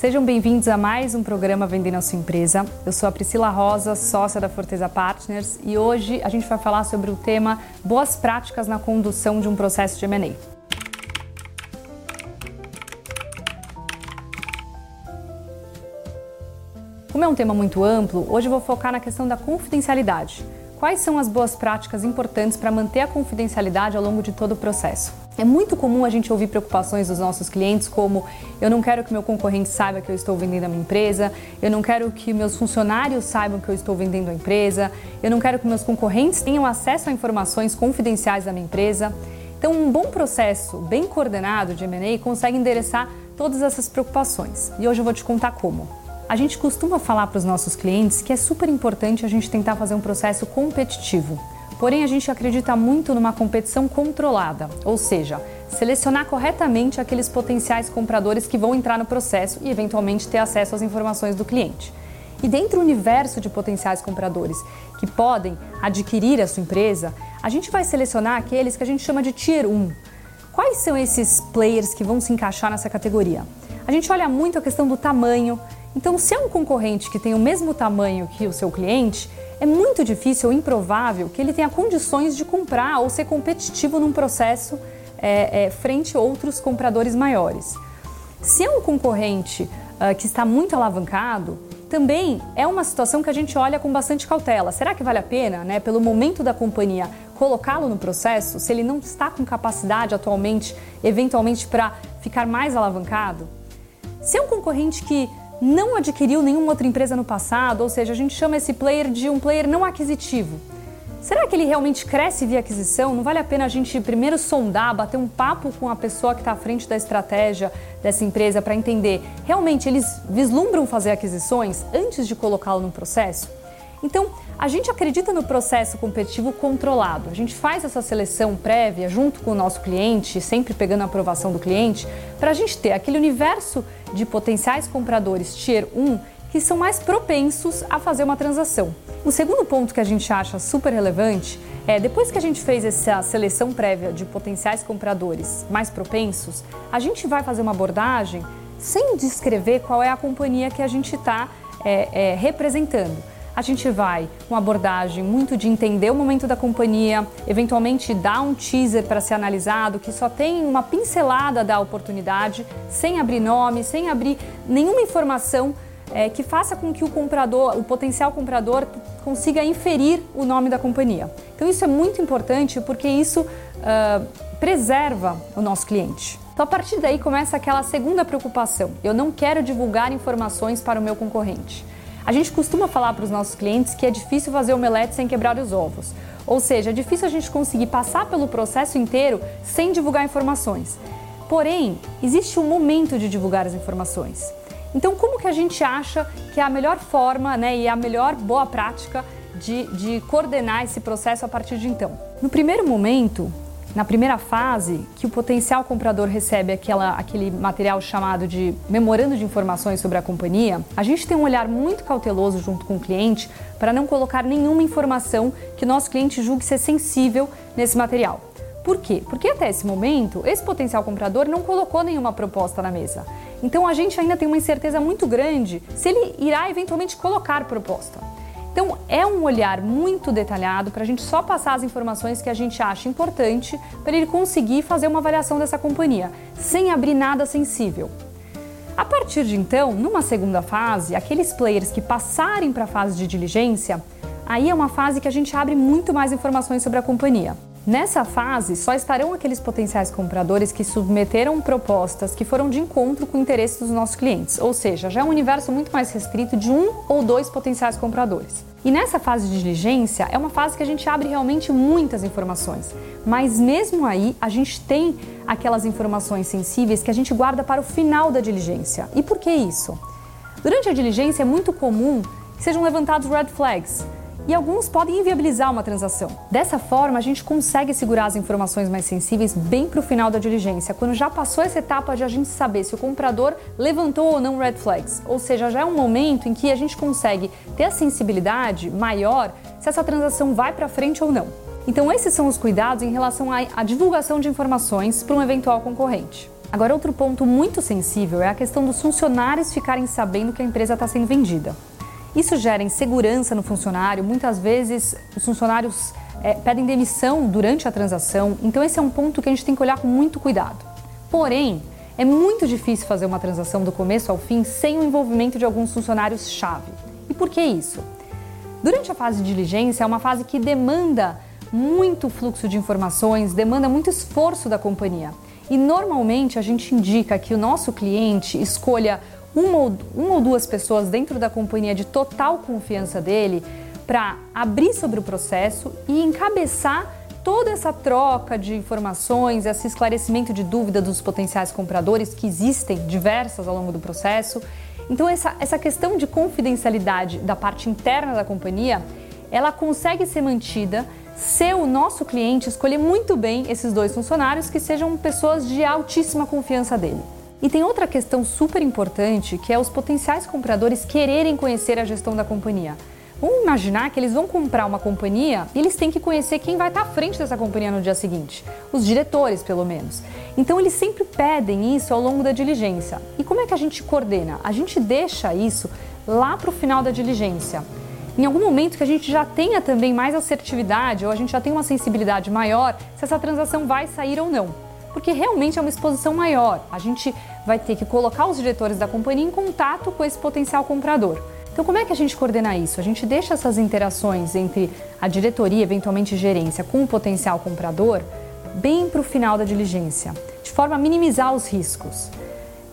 Sejam bem-vindos a mais um programa Vendendo a Sua Empresa. Eu sou a Priscila Rosa, sócia da Forteza Partners, e hoje a gente vai falar sobre o tema Boas práticas na condução de um processo de M&A. Como é um tema muito amplo, hoje eu vou focar na questão da confidencialidade. Quais são as boas práticas importantes para manter a confidencialidade ao longo de todo o processo? É muito comum a gente ouvir preocupações dos nossos clientes como eu não quero que meu concorrente saiba que eu estou vendendo a minha empresa, eu não quero que meus funcionários saibam que eu estou vendendo a empresa, eu não quero que meus concorrentes tenham acesso a informações confidenciais da minha empresa. Então, um bom processo bem coordenado de M&A consegue endereçar todas essas preocupações. E hoje eu vou te contar como. A gente costuma falar para os nossos clientes que é super importante a gente tentar fazer um processo competitivo. Porém, a gente acredita muito numa competição controlada, ou seja, selecionar corretamente aqueles potenciais compradores que vão entrar no processo e eventualmente ter acesso às informações do cliente. E dentro do universo de potenciais compradores que podem adquirir a sua empresa, a gente vai selecionar aqueles que a gente chama de Tier 1. Quais são esses players que vão se encaixar nessa categoria? A gente olha muito a questão do tamanho. Então, se é um concorrente que tem o mesmo tamanho que o seu cliente, é muito difícil ou improvável que ele tenha condições de comprar ou ser competitivo num processo é, é, frente a outros compradores maiores. Se é um concorrente uh, que está muito alavancado, também é uma situação que a gente olha com bastante cautela. Será que vale a pena, né, pelo momento da companhia, colocá-lo no processo se ele não está com capacidade atualmente, eventualmente, para ficar mais alavancado? Se é um concorrente que não adquiriu nenhuma outra empresa no passado, ou seja, a gente chama esse player de um player não aquisitivo. Será que ele realmente cresce via aquisição? Não vale a pena a gente primeiro sondar, bater um papo com a pessoa que está à frente da estratégia dessa empresa para entender realmente eles vislumbram fazer aquisições antes de colocá-lo no processo? Então, a gente acredita no processo competitivo controlado. A gente faz essa seleção prévia junto com o nosso cliente, sempre pegando a aprovação do cliente, para a gente ter aquele universo de potenciais compradores Tier 1 que são mais propensos a fazer uma transação. O segundo ponto que a gente acha super relevante é depois que a gente fez essa seleção prévia de potenciais compradores mais propensos, a gente vai fazer uma abordagem sem descrever qual é a companhia que a gente está é, é, representando a gente vai com abordagem muito de entender o momento da companhia, eventualmente dar um teaser para ser analisado, que só tem uma pincelada da oportunidade, sem abrir nome, sem abrir nenhuma informação é, que faça com que o comprador, o potencial comprador, consiga inferir o nome da companhia. Então isso é muito importante porque isso uh, preserva o nosso cliente. Então a partir daí começa aquela segunda preocupação. Eu não quero divulgar informações para o meu concorrente. A gente costuma falar para os nossos clientes que é difícil fazer omelete sem quebrar os ovos. Ou seja, é difícil a gente conseguir passar pelo processo inteiro sem divulgar informações. Porém, existe um momento de divulgar as informações. Então, como que a gente acha que é a melhor forma né, e a melhor boa prática de, de coordenar esse processo a partir de então? No primeiro momento, na primeira fase, que o potencial comprador recebe aquela, aquele material chamado de memorando de informações sobre a companhia, a gente tem um olhar muito cauteloso junto com o cliente para não colocar nenhuma informação que nosso cliente julgue ser sensível nesse material. Por quê? Porque até esse momento, esse potencial comprador não colocou nenhuma proposta na mesa. Então a gente ainda tem uma incerteza muito grande se ele irá eventualmente colocar proposta. Então, é um olhar muito detalhado para a gente só passar as informações que a gente acha importante para ele conseguir fazer uma avaliação dessa companhia, sem abrir nada sensível. A partir de então, numa segunda fase, aqueles players que passarem para a fase de diligência, aí é uma fase que a gente abre muito mais informações sobre a companhia. Nessa fase, só estarão aqueles potenciais compradores que submeteram propostas que foram de encontro com o interesse dos nossos clientes, ou seja, já é um universo muito mais restrito de um ou dois potenciais compradores. E nessa fase de diligência é uma fase que a gente abre realmente muitas informações, mas mesmo aí a gente tem aquelas informações sensíveis que a gente guarda para o final da diligência. E por que isso? Durante a diligência é muito comum que sejam levantados red flags e alguns podem inviabilizar uma transação. Dessa forma, a gente consegue segurar as informações mais sensíveis bem para o final da diligência, quando já passou essa etapa de a gente saber se o comprador levantou ou não red flags. Ou seja, já é um momento em que a gente consegue ter a sensibilidade maior se essa transação vai para frente ou não. Então, esses são os cuidados em relação à divulgação de informações para um eventual concorrente. Agora, outro ponto muito sensível é a questão dos funcionários ficarem sabendo que a empresa está sendo vendida. Isso gera insegurança no funcionário, muitas vezes os funcionários é, pedem demissão durante a transação, então esse é um ponto que a gente tem que olhar com muito cuidado. Porém, é muito difícil fazer uma transação do começo ao fim sem o envolvimento de alguns funcionários-chave. E por que isso? Durante a fase de diligência, é uma fase que demanda muito fluxo de informações, demanda muito esforço da companhia. E normalmente a gente indica que o nosso cliente escolha uma ou, uma ou duas pessoas dentro da companhia de total confiança dele para abrir sobre o processo e encabeçar toda essa troca de informações, esse esclarecimento de dúvida dos potenciais compradores, que existem diversas ao longo do processo. Então, essa, essa questão de confidencialidade da parte interna da companhia, ela consegue ser mantida se o nosso cliente escolher muito bem esses dois funcionários que sejam pessoas de altíssima confiança dele. E tem outra questão super importante que é os potenciais compradores quererem conhecer a gestão da companhia. Vamos imaginar que eles vão comprar uma companhia e eles têm que conhecer quem vai estar à frente dessa companhia no dia seguinte, os diretores, pelo menos. Então, eles sempre pedem isso ao longo da diligência. E como é que a gente coordena? A gente deixa isso lá para o final da diligência. Em algum momento que a gente já tenha também mais assertividade ou a gente já tenha uma sensibilidade maior se essa transação vai sair ou não. Porque realmente é uma exposição maior. A gente vai ter que colocar os diretores da companhia em contato com esse potencial comprador. Então, como é que a gente coordena isso? A gente deixa essas interações entre a diretoria, eventualmente gerência, com o potencial comprador, bem para o final da diligência, de forma a minimizar os riscos.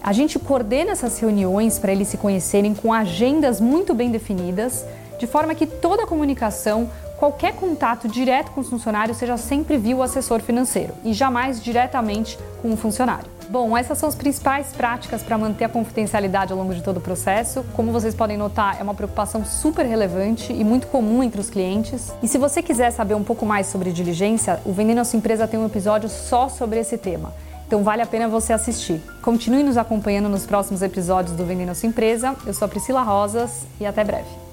A gente coordena essas reuniões para eles se conhecerem com agendas muito bem definidas, de forma que toda a comunicação, qualquer contato direto com os funcionários seja sempre via o assessor financeiro e jamais diretamente com o funcionário. Bom, essas são as principais práticas para manter a confidencialidade ao longo de todo o processo. Como vocês podem notar, é uma preocupação super relevante e muito comum entre os clientes. E se você quiser saber um pouco mais sobre diligência, o Vendendo a Sua Empresa tem um episódio só sobre esse tema. Então vale a pena você assistir. Continue nos acompanhando nos próximos episódios do Vendendo a Sua Empresa. Eu sou a Priscila Rosas e até breve.